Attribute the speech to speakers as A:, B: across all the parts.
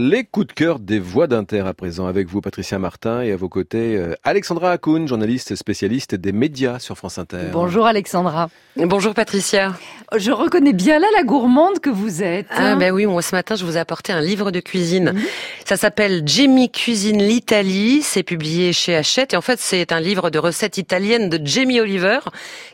A: Les coups de cœur des voix d'Inter à présent avec vous Patricia Martin et à vos côtés euh, Alexandra Hakoun, journaliste spécialiste des médias sur France Inter.
B: Bonjour Alexandra.
C: Bonjour Patricia.
B: Je reconnais bien là la gourmande que vous êtes.
C: Ah ben oui, moi ce matin je vous ai apporté un livre de cuisine. Mhm. Ça s'appelle Jamie cuisine l'Italie, c'est publié chez Hachette et en fait c'est un livre de recettes italiennes de Jamie Oliver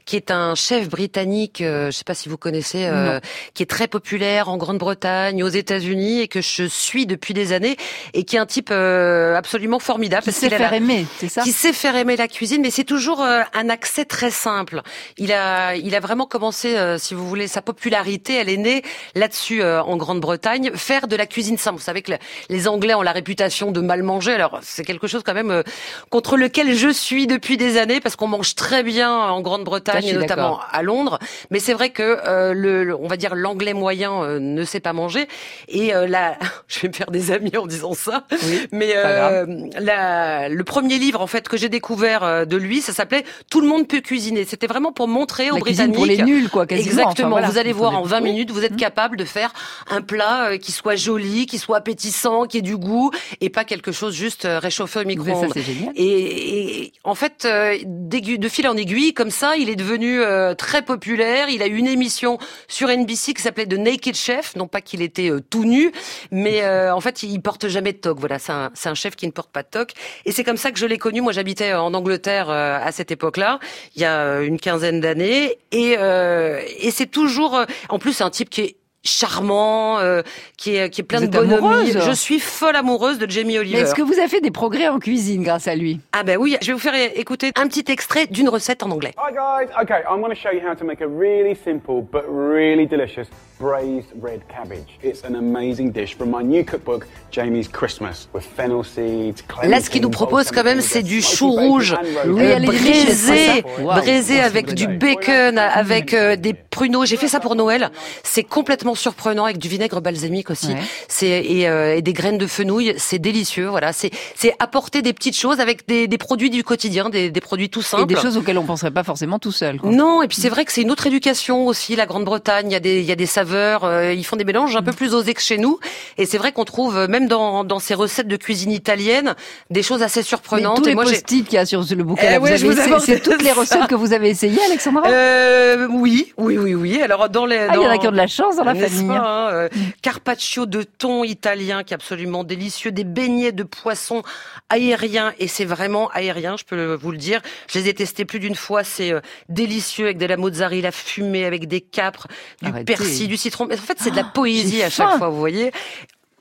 C: qui est un chef britannique, euh, je sais pas si vous connaissez, euh, qui est très populaire en Grande-Bretagne, aux États-Unis et que je suis depuis des années et qui est un type euh, absolument formidable.
B: Qui sait faire aimer, c'est ça?
C: Qui sait faire aimer la cuisine, mais c'est toujours euh, un accès très simple. Il a, il a vraiment commencé, euh, si vous voulez, sa popularité, elle est née là-dessus en Grande-Bretagne, faire de la cuisine simple. Vous savez que les Anglais ont la réputation de mal manger, alors c'est quelque chose quand même contre lequel je suis depuis des années parce qu'on mange très bien en Grande-Bretagne, notamment à Londres. Mais c'est vrai que le, on va dire l'anglais moyen ne sait pas manger et là, je vais me faire des amis en disant ça. mais euh, la, le premier livre en fait que j'ai découvert euh, de lui, ça s'appelait Tout le monde peut cuisiner. C'était vraiment pour montrer aux Britanniques
B: pour les nuls quoi quasiment.
C: Exactement. Vous allez voir en 20 minutes, vous êtes mmh. capable de faire un plat euh, qui soit joli, qui soit appétissant, qui ait du goût et pas quelque chose juste réchauffé au micro-ondes. Et, et, en fait, de fil en aiguille, comme ça, il est devenu très populaire. Il a eu une émission sur NBC qui s'appelait The Naked Chef, non pas qu'il était tout nu, mais en fait, il porte jamais de toque. Voilà, c'est un, un, chef qui ne porte pas de toque. Et c'est comme ça que je l'ai connu. Moi, j'habitais en Angleterre euh, à cette époque-là, il y a euh, une quinzaine d'années. Et, euh, et c'est toujours... En plus, c'est un type qui est charmant, euh, qui est qui est plein de bonhomie. Je suis folle amoureuse de Jamie Oliver.
B: Est-ce que vous avez fait des progrès en cuisine grâce à lui?
C: Ah ben oui, je vais vous faire écouter un petit extrait d'une recette en anglais.
D: Hi guys, okay, I'm going to show you how to make a really simple but really delicious braised red cabbage. It's an amazing dish from my new cookbook, Jamie's Christmas, with fennel seeds.
C: Là, ce qu'il nous propose quand même, c'est du chou rouge euh, braisé, braisé avec du bacon, avec euh, des pruneaux. J'ai fait ça pour Noël. C'est complètement surprenant avec du vinaigre balsamique aussi. C'est euh, et, des graines de fenouil, c'est délicieux. Voilà, c'est c'est apporter des petites choses avec des, des produits du quotidien, des, des, produits tout simples.
B: Et des choses auxquelles on penserait pas forcément tout seul.
C: Non, et puis c'est vrai que c'est une autre éducation aussi. La Grande-Bretagne, il y a des il y a des saveurs, euh, ils font des mélanges un peu plus osés que chez nous. Et c'est vrai qu'on trouve euh, même dans dans ces recettes de cuisine italienne des choses assez surprenantes.
B: tous
C: et
B: moi, post-it qu'il y a sur le bouquin, eh c'est toutes les recettes que vous avez essayées, Alexandra?
C: Euh, oui, oui, oui, oui. Alors dans les,
B: ah, il y en a qui ont de la chance dans la
C: Hein, euh, carpaccio de thon italien qui est absolument délicieux, des beignets de poisson aériens et c'est vraiment aérien, je peux vous le dire. Je les ai testés plus d'une fois, c'est euh, délicieux avec de la mozzarella fumée, avec des capres, du persil, du citron. Mais en fait, c'est de la ah, poésie à chaque fois, vous voyez.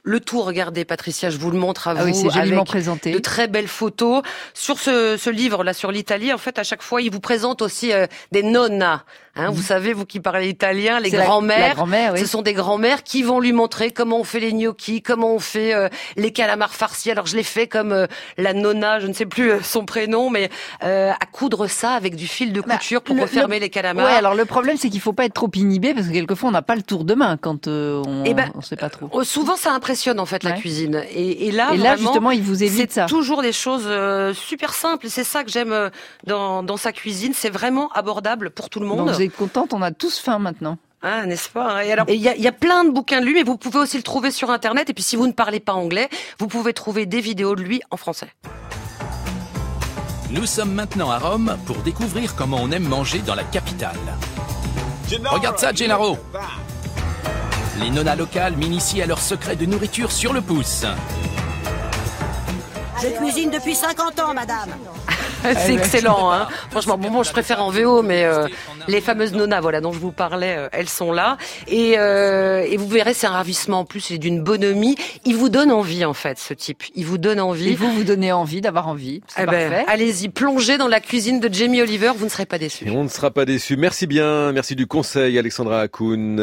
C: Le tout, regardez Patricia, je vous le montre à ah vous.
B: Oui, c'est joliment présenté.
C: De très belles photos. Sur ce, ce livre là, sur l'Italie, en fait, à chaque fois, il vous présente aussi euh, des nonnas. Hein, Vous mhm. savez, vous qui parlez italien, les grands-mères,
B: oui.
C: ce sont des grands-mères qui vont lui montrer comment on fait les gnocchis, comment on fait euh, les calamars farcis. Alors je l'ai fait comme euh, la nonna, je ne sais plus son prénom, mais à coudre ça avec du fil de bah, couture pour refermer les calamars.
B: Ouais, alors le problème c'est qu'il faut pas être trop inhibé parce que quelquefois on n'a pas le tour de main quand on,
C: eh ben,
B: on sait pas trop.
C: souvent ça impressionne en fait la cuisine. Et, et là,
B: et là justement, il vous évite
C: ça. C'est toujours des choses euh, super simples. C'est ça que j'aime euh, dans, dans sa cuisine. C'est vraiment abordable pour tout le monde.
B: vous êtes contente On a tous faim maintenant.
C: Ah, n'est-ce pas hein? Et alors, il y a, y a, plein de bouquins de lui, mais vous pouvez aussi le trouver sur Internet. Et puis, si vous ne parlez pas anglais, vous pouvez trouver des vidéos de lui en français.
E: Nous sommes maintenant à Rome pour découvrir comment on aime manger dans la capitale. Regarde ça, Gennaro les nonas locales m'initient à leur secret de nourriture sur le pouce.
F: Je cuisine depuis 50 ans, madame.
C: c'est excellent, hein. Franchement, bon, bon, je préfère en VO, mais euh, les fameuses nonas, voilà, dont je vous parlais, euh, elles sont là. Et, euh, et vous verrez, c'est un ravissement en plus, c'est d'une bonhomie. Il vous donne envie, en fait, ce type. Il vous donne envie.
B: Et vous vous donnez envie d'avoir envie. C'est eh ben, parfait.
C: Allez-y, plongez dans la cuisine de Jamie Oliver, vous ne serez pas déçus.
A: on ne sera pas déçus. Merci bien, merci du conseil, Alexandra Hakoun.